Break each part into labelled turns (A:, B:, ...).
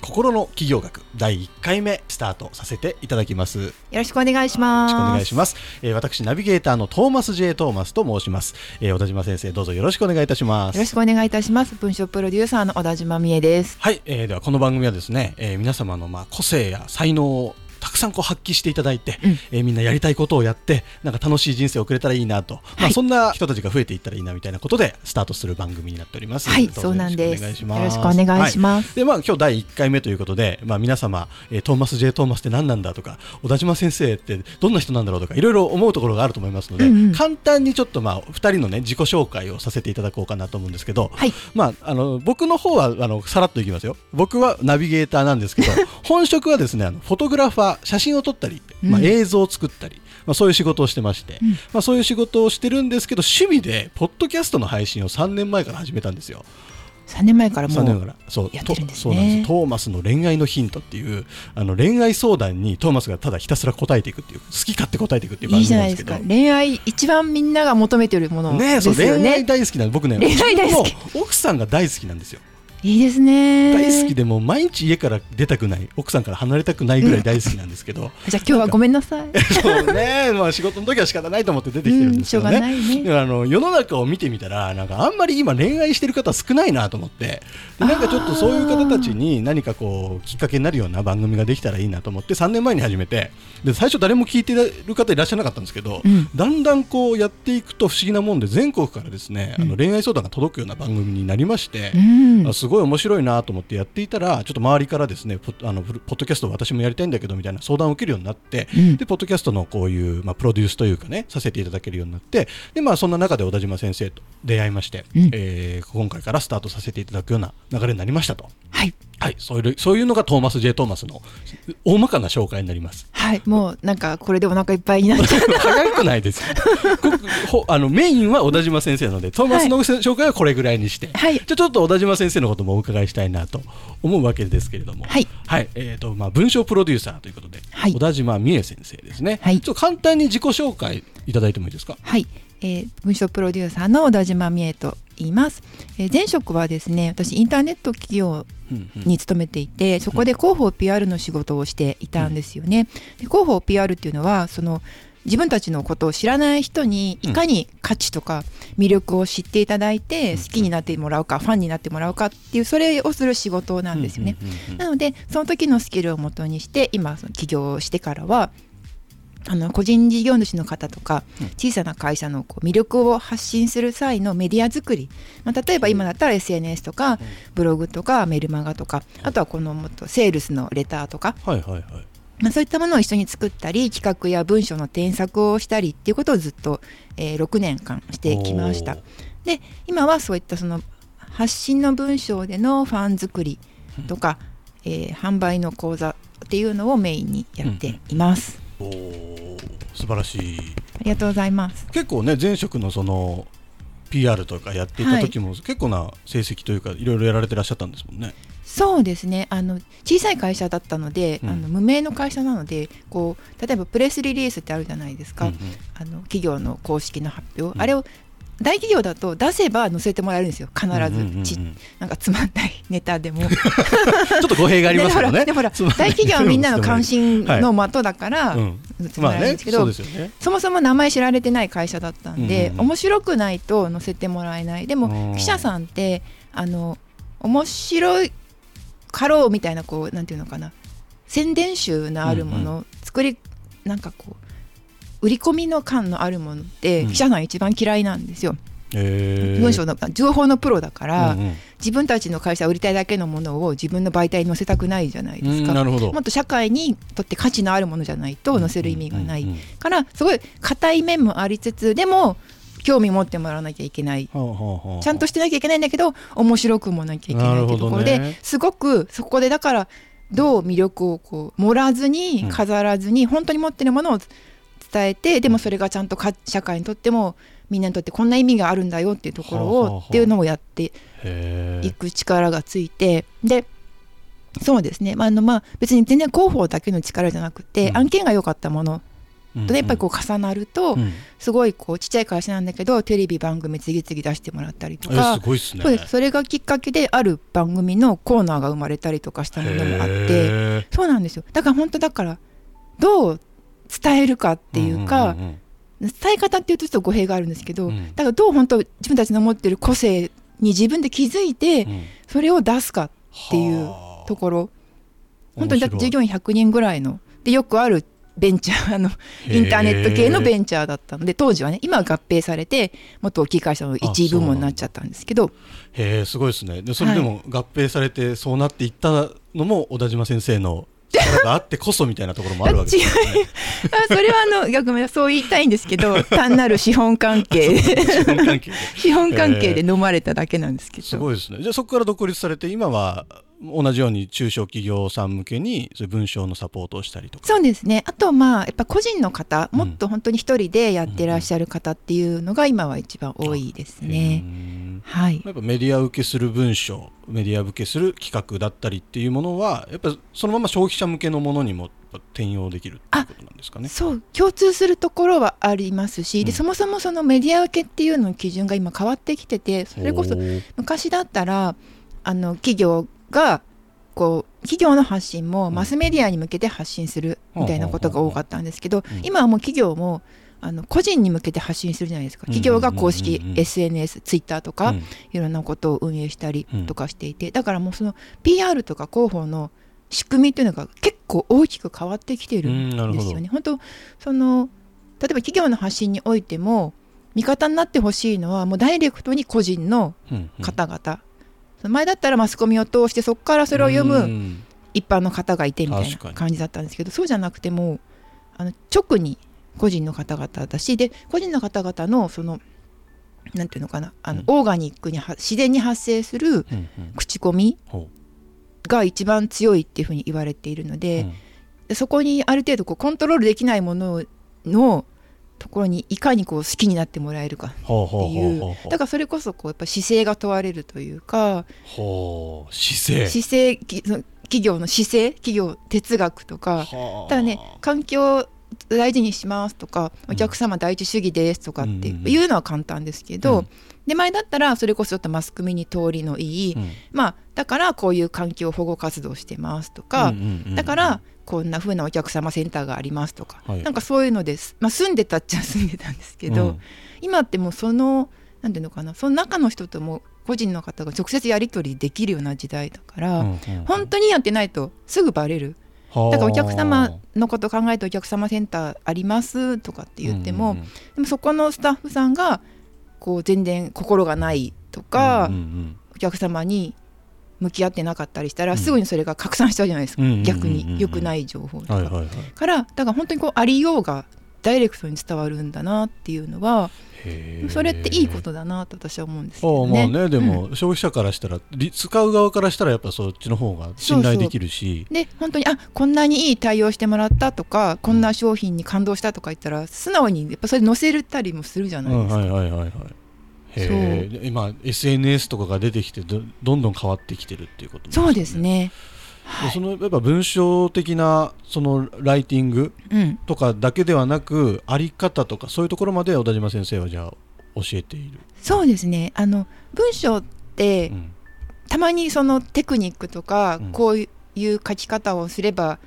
A: 心の企業学第1回目スタートさせていただきます。よ
B: ろしくお願いします。
A: よろしくお願いします、えー、私ナビゲーターのトーマス J トーマスと申します、えー、小田島先生どうぞよろしくお願いいたします。
B: よろしくお願いいたします。文章プロデューサーの小田島美恵です。
A: はい、えー、ではこの番組はですね、えー、皆様のまあ個性や才能をたくさんこう発揮していただいて、うん、えー、みんなやりたいことをやってなんか楽しい人生を送れたらいいなと、はい、まあ、そんな人たちが増えていったらいいなみたいなことでスタートする番組になっております。
B: はいそうなんです。よろしくお願いします、はい、
A: でまあ今日第1回目ということで、まあ、皆様、えー、トーマス J トーマスって何なんだとか小田島先生ってどんな人なんだろうとかいろいろ思うところがあると思いますので、うんうん、簡単にちょっとまあ2人のね自己紹介をさせていただこうかなと思うんですけど、はい、まああの僕の方はあのさらっといきますよ。僕はナビゲーターなんですけど 本職はですねあのフォトグラファー写真を撮ったり、まあ、映像を作ったり、まあ、そういう仕事をしてまして、うん、まあ、そういう仕事をしてるんですけど趣味でポッドキャストの配信を3年前から始めたんですよ。
B: 3年前からもうやってるんです、ね、です
A: トーマスの恋愛のヒントっていうあの恋愛相談にトーマスがただひたすら答えていくっていう好き勝手答えていくっていう番組なんですけど。
B: 恋愛一番みんなが求めてるものですよね。
A: ね恋愛大好きなん僕ね
B: 恋愛大好
A: き。奥さんが大好きなんですよ
B: いいですね。
A: 大好きでも毎日家から出たくない奥さんから離れたくないぐらい大好きなんですけど、うん、
B: じゃあ今日はごめんなさい。
A: そうね、まあ、仕事の時は仕方ないと思って出てきてるんですけどねうんね、あの世の中を見てみたらなんかあんまり今恋愛してる方少ないなと思って。なんかちょっとそういう方たちに何かこうきっかけになるような番組ができたらいいなと思って3年前に始めて。で最初誰も聞いてる方いらっしゃらなかったんですけど、うん、だんだんこうやっていくと不思議なもんで全国からですね、あの恋愛相談が届くような番組になりまして、すごい面白いなと思ってやっていたらちょっと周りからですねポあのポッドキャスト私もやりたいんだけどみたいな相談を受けるようになって、うん、でポッドキャストのこういう、まあ、プロデュースというかねさせていただけるようになってで、まあ、そんな中で小田島先生と出会いまして、うん、えー、今回からスタートさせていただくような流れになりましたと。
B: はい
A: はい、そういうそういうのがトーマス・ジェイ・トーマスの大まかな紹介になります。
B: はい、もうなんかこれでお腹いっぱいになっちゃう。
A: 早くないですあのメインは小田島先生なので、トーマスの紹介はこれぐらいにして、はい、じゃちょっと小田島先生のこともお伺いしたいなと思うわけですけれども、
B: はい、
A: はい、えっ、ー、とまあ文章プロデューサーということで、はい、小田島美恵先生ですね。はい、ちょっと簡単に自己紹介いただいてもいいですか？
B: はい。えー、文章プロデューサーの小田島美恵と言います、えー、前職はですね私インターネット企業に勤めていて、そこで広報 PR の仕事をしていたんですよね。で広報 PR っていうのはその自分たちのことを知らない人にいかに価値とか魅力を知っていただいて好きになってもらうかファンになってもらうかっていうそれをする仕事なんですよね。なのでその時のスキルをもとにして今その起業してからはあの個人事業主の方とか小さな会社のこう魅力を発信する際のメディア作り、まあ、例えば今だったら SNS とかブログとかメルマガとかあとはこのもっとセールスのレターとか、はいはいはい。まあ、そういったものを一緒に作ったり企画や文章の添削をしたりっていうことをずっと、えー、6年間してきました。で今はそういったその発信の文章でのファン作りとか、えー、販売の講座っていうのをメインにやっています。
A: うん、お素晴らしい。
B: ありがとうございます。
A: 結構ね前職のその PR とかやってい。た時も、はい、結構な成績というかいろいろやられてらっしゃったんですもんね。
B: そうですね。あの小さい会社だったので、うん、あの無名の会社なのでこう例えばプレスリリースってあるじゃないですか、うんうん、あの企業の公式の発表、うん、あれを大企業だと出せば載せてもらえるんですよ。必ず。ち、なんかつまんないネタでも。ちょ
A: っと語弊がありますよね。
B: でほら大企業はみんなの関心の的だから、つまらないんですけど、そもそも名前知られてない会社だったんで、面白くないと載せてもらえない。でも記者さんってあの面白いかろうみたいなこうなんていうのかな。宣伝集のあるもの、作りなんかこう売り込みの感のあるものって記者さん一番嫌いなんですよ。文章の情報のプロだから、うんうん、自分たちの会社売りたいだけのものを自分の媒体に載せたくないじゃないですか、
A: なるほど。
B: もっと社会にとって価値のあるものじゃないと載せる意味がない、うんうんうん、からすごい硬い面もありつつでも興味持ってもらわなきゃいけない、はあちゃんとしてなきゃいけないんだけど面白くもなきゃいけないっていうところで、ね、すごくそこでだからどう魅力をこう盛らずに飾らずに本当に持ってるものを伝えてでもそれがちゃんと社会にとってもみんなにとってこんな意味があるんだよっていうところをっていうのをやっていく力がついてでそうですね、まあのまあ、別に全然広報だけの力じゃなくて、案件が良かったもの。とやっぱりこう重なると、すごいこうちっちゃい会社なんだけどテレビ番組次々出してもらったりとか。
A: すごいす、ね、
B: そうです。それがきっかけである番組のコーナーが生まれたりとかしたものもあって。そうなんですよ。だから本当だからどう伝えるかっていうか、伝え方っていうとちょっと語弊があるんですけど、だからどう本当自分たちの持ってる個性に自分で気づいて、それを出すかっていうところ。本当にだって従業員100人ぐらいのでよくあるベンチャー あのインターネット系のベンチャーだったので当時はね今は合併されて元大きい会社の一位部門になっちゃったんですけど。
A: へえすごいですね。でそれでも合併されてそうなっていったのも小田島先生の力があってこそみたいなところもあるわけですね。
B: それはあの逆にそう言いたいんですけど 単なる資本関係。資本関係で。飲まれただけなんですけど、
A: すごいですね。じゃあそこから独立されて今は同じように中小企業さん向けにそういう文章のサポートをしたりとか。
B: そうですね。あとまあやっぱ個人の方、もっと本当に一人でやってらっしゃる方っていうのが今は一番多いですね。はい、
A: やっぱメディア受けする文章メディア受けする企画だったりっていうものはやっぱそのまま消費者向けのものにも転用できるっていうことなんですかね。
B: そう共通するところはありますし、うん、でそもそもそのメディア受けっていうのの基準が今変わってきててそれこそ昔だったらあの企業がこう企業の発信もマスメディアに向けて発信するみたいなことが多かったんですけど、今はもう企業もあの個人に向けて発信するじゃないですか。企業が公式 SNS、ツイッターとか、いろんなことを運営したりとかしていて、だからもうその PR とか広報の仕組みというのが結構大きく変わってきてるんですよね。本当その例えば企業の発信においても味方になってほしいのはもうダイレクトに個人の方々、前だったらマスコミを通してそこからそれを読む一般の方がいてみたいな感じだったんですけどそうじゃなくてもあの直に個人の方々だしで個人の方々のそのなんていうのかなあの、うん、オーガニックに自然に発生する口コミが一番強いっていうふうに言われているので、うん、そこにある程度こうコントロールできないもののところにいかにこう好きになってもらえるかっていう。だからそれこそこうやっぱ姿勢が問われるというか
A: 姿勢。
B: 姿勢企業の姿勢企業哲学とかただね環境大事にしますとかお客様第一主義ですとかっていうのは簡単ですけど、うん、で前だったらそれこそちょっとマスコミに通りのいい、うん、まあだからこういう環境保護活動してますとか、だからこんな風なお客様センターがありますとか、はい、なんかそういうのです、まあ、住んでたっちゃ住んでたんですけど、うん、今ってもうそのなんていうのかなその中の人とも個人の方が直接やり取りできるような時代だから、うん、本当にやってないとすぐバレる。だからお客様のこと考えてお客様センターありますとかって言っても、うんうん、でもそこのスタッフさんがこう全然心がないとか、うんうんうん、お客様に向き合ってなかったりしたら、すぐにそれが拡散しちゃうじゃないですか、逆に。良くない情報とか、はいはいはい、からだから本当にこうありようがダイレクトに伝わるんだなっていうのはそれっていいことだなと私は思うんですけどね。
A: あまあねでも、消費者からしたら使う側からしたらやっぱそっちの方が信頼できるし。
B: で本当にあこんなにいい対応してもらったとかこんな商品に感動したとか言ったら素直にやっぱそれ載せるたりもするじゃないですか。はいはいはいはい
A: へ今 SNS とかが出てきてどどんどん変わってきてるっていうこと、
B: ね、そうですね。
A: はい、そのやっぱ文章的なそのライティングとかだけではなく、うん、あり方とかそういうところまで小田島先生はじゃあ教えている。
B: そうですね。あの文章って、うん、たまにそのテクニックとか、うん、こういう書き方をすれば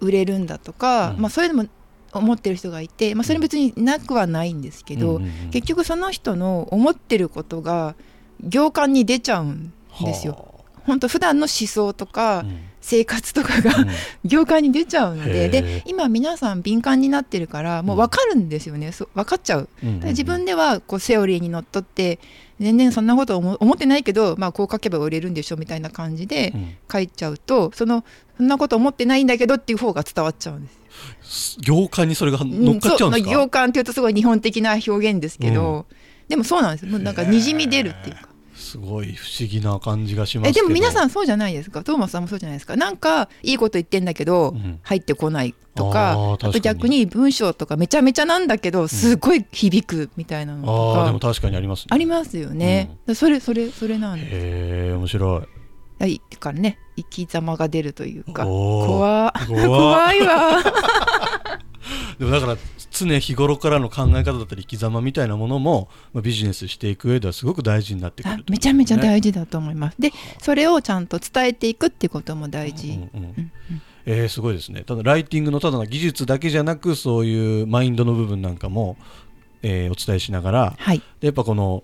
B: 売れるんだとか、まあ、そういうのも思ってる人がいて、まあ、それ別になくはないんですけど、結局その人の思ってることが行間に出ちゃうんですよ。本当普段の思想とか生活とかが、業界に出ちゃうのでで今皆さん敏感になってるからもう分かるんですよね、う分かっちゃう、自分ではこうセオリーにのっとって全然そんなこと思ってないけど、まあ、こう書けば売れるんでしょみたいな感じで書いちゃうと、そのそんなこと思ってないんだけどっていう方が伝わっちゃうんです
A: 行間にそれが乗っかっちゃうんですか、
B: 行間っていうとすごい日本的な表現ですけど、でもそうなんです。もうなんかにじみ出るっていうか。
A: すごい不思議な感じがします
B: えでも皆さんそうじゃないですか？トーマスさんもそうじゃないですか？なんかいいこと言ってんだけど、うん、入ってこないとかあと逆に文章とかめちゃめちゃなんだけどすごい響くみたいなのとか、
A: うん、あでも確かにあります、ね、
B: ありますよね、うん、それそれそれなんです。
A: へえ面白い
B: はいからね生き様が出るというか怖怖いわ。
A: でもだから常日頃からの考え方だったり生き様みたいなものも、まあ、ビジネスしていく上ではすごく大事になってくる、ね、
B: めちゃめちゃ大事だと思います。でそれをちゃんと伝えていくっていうことも大事、うん。うんうん。
A: えー、すごいですね。ただライティングのただの技術だけじゃなくそういうマインドの部分なんかも、えー、お伝えしながら、はい、でやっぱこの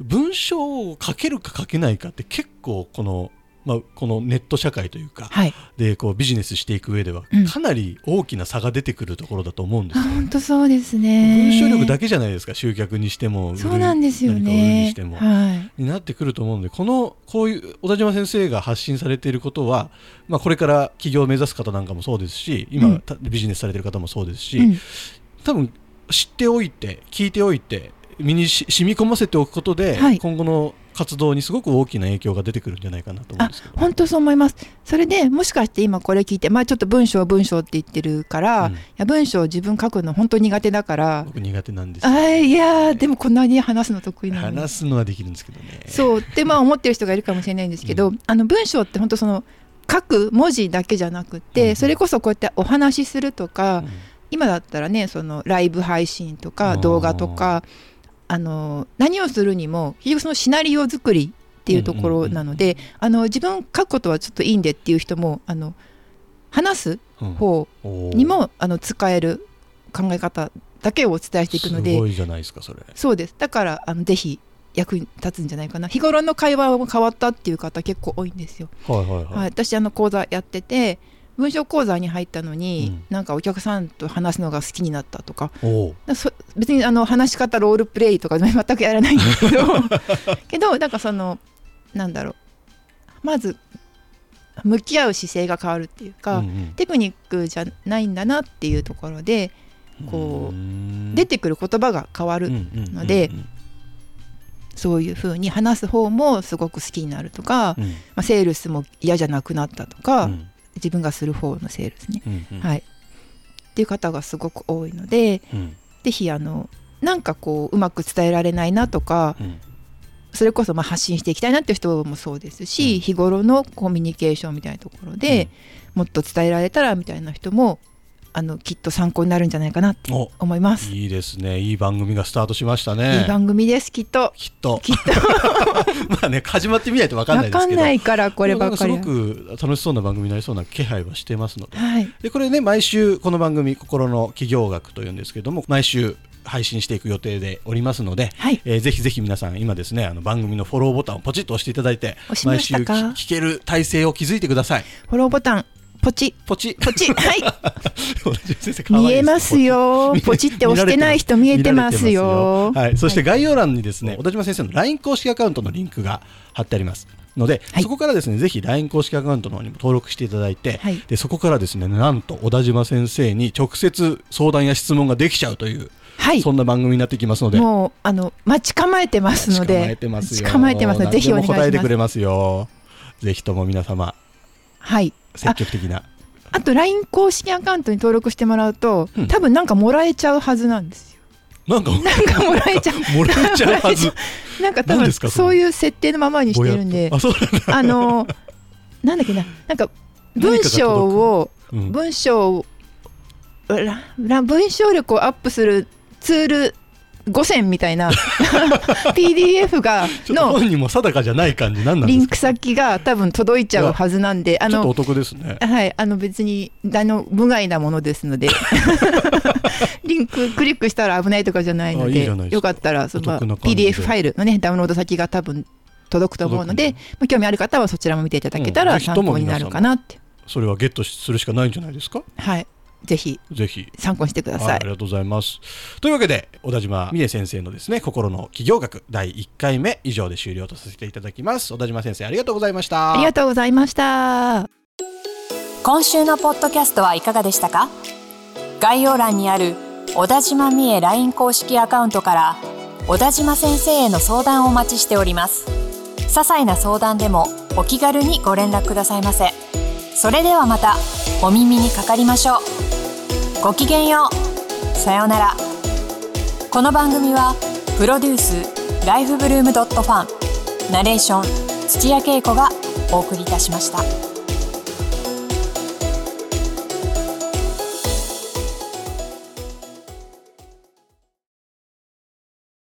A: 文章を書けるか書けないかって結構このまあ、このネット社会というか、はい、でこうビジネスしていく上ではかなり大きな差が出てくるところだと思うんですよ、
B: 本、当、そうですね。
A: 文章力だけじゃないですか集客にしても
B: そうなんですよね。
A: にしても、はい、になってくると思うのでこのこういう小田島先生が発信されていることは、まあ、これから起業を目指す方なんかもそうですし今、うん、ビジネスされている方もそうですし、うん、多分知っておいて聞いておいて身にし染み込ませておくことで、はい、今後の活動にすごく大きな影響が出てくるんじゃないかなと思うんですけど。
B: 本当そう思います。それでもしかして今これ聞いてまあちょっと文章文章って言ってるから、うん、いや文章自分書くの本当苦手だから。
A: 僕苦手なんです
B: あいやでもこんなに話すの得意な
A: の話すのはできるんですけどね。
B: そう。ってまあ思ってる人がいるかもしれないんですけど、うん、あの文章って本当その書く文字だけじゃなくて、うん、それこそこうやってお話しするとか、今だったらねそのライブ配信とか動画とかあの何をするにも結局そのシナリオ作りっていうところなので、あの自分書くことはちょっといいんでっていう人もあの話す方にも、うん、あの使える考え方だけをお伝えしていくので
A: すごいじゃないですかそれ。
B: そうです。だからあのぜひ役に立つんじゃないかな。日頃の会話も変わったっていう方結構多いんですよ。はいはいはい、はい、私あの講座やってて文章講座に入ったのに、うん、なんかお客さんと話すのが好きになったとか。別にあの話し方ロールプレイとか 全くやらないんですけど。けどなんかそのなんだろう。まず向き合う姿勢が変わるっていうか、うんうん、テクニックじゃないんだなっていうところでこう出てくる言葉が変わるので、そういうふうに話す方もすごく好きになるとか、うん、まあ、セールスも嫌じゃなくなったとか、うん、自分がする方のセールスね、うんうん、はい、っていう方がすごく多いので、うん、ぜひあのなんかこううまく伝えられないなとか、それこそまあ発信していきたいなっていう人もそうですし、うん、日頃のコミュニケーションみたいなところで、もっと伝えられたらみたいな人もあのきっと参考になるんじゃないかなって思います。
A: いいですね。いい番組がスタートしましたね。
B: いい番組ですきっと。
A: きっと。
B: きっと。
A: まあね始まってみないと分かんないですけど。分
B: かんないからこればっかり。
A: すごく楽しそうな番組になりそうな気配はしてますので,、はい、でこれね毎週この番組「心の企業学」というんですけども毎週配信していく予定でおりますので、はい、えー、ぜひぜひ皆さん今ですねあの番組のフォローボタンをポチッと押していただいて毎週聞ける体制を築いてください。
B: フォローボタンポチ。
A: ポチ。
B: ポチ。はい。見えますよ。ポチ。って押してない人見えてますよ。
A: はい。そして概要欄にですね、小田島先生の LINE 公式アカウントのリンクが貼ってありますので、はい、そこからですねぜひ LINE 公式アカウントの方にも登録していただいて、はい、でそこからですねなんと小田島先生に直接相談や質問ができちゃうというはい、そんな番組になってきますので。
B: もうあの待ち構えてますので。
A: 待ち構えてますよ。
B: 構えてますのでぜひお願いします。
A: 答えてくれますよ。ぜひとも皆様
B: はい。
A: 積極的な。
B: あと LINE 公式アカウントに登録してもらうと、うん、多分なんかもらえちゃうはずなんですよ。
A: なんか
B: なんかもらえちゃう。
A: もらえちゃうはず。
B: なんか多分そういう設定のままにしてるんであのなんだっけな。なんか文章を、うん、文章を文章力をアップするツール5選みたいな。PDF が
A: の本人も定かじゃない感じ。なん
B: リンク先が多分届いちゃうはずなんで
A: あのお得ですね。
B: はいあの別にあの無害なものですので。リンククリックしたら危ないとかじゃないのでよかったらその PDF ファイルのねダウンロード先が多分届くと思うので、まあ、興味ある方はそちらも見ていただけたら参考になるかなって、
A: それはゲットするしかないんじゃないですか？
B: はいぜひ
A: ぜひ。
B: 参考にしてください、はい、あ
A: りがとうございます。というわけで小田島美恵先生のですね心の企業学第1回目以上で終了とさせていただきます。小田島先生ありがとうございました。
B: ありがとうございました。
C: 今週のポッドキャストはいかがでしたか？概要欄にある小田島美恵 LINE 公式アカウントから小田島先生への相談をお待ちしております。些細な相談でもお気軽にご連絡くださいませ。それではまたお耳にかかりましょうごきげんようさようならこの番組はプロデュースライフブルームドットファンナレーション土屋恵子がお送りいたしました。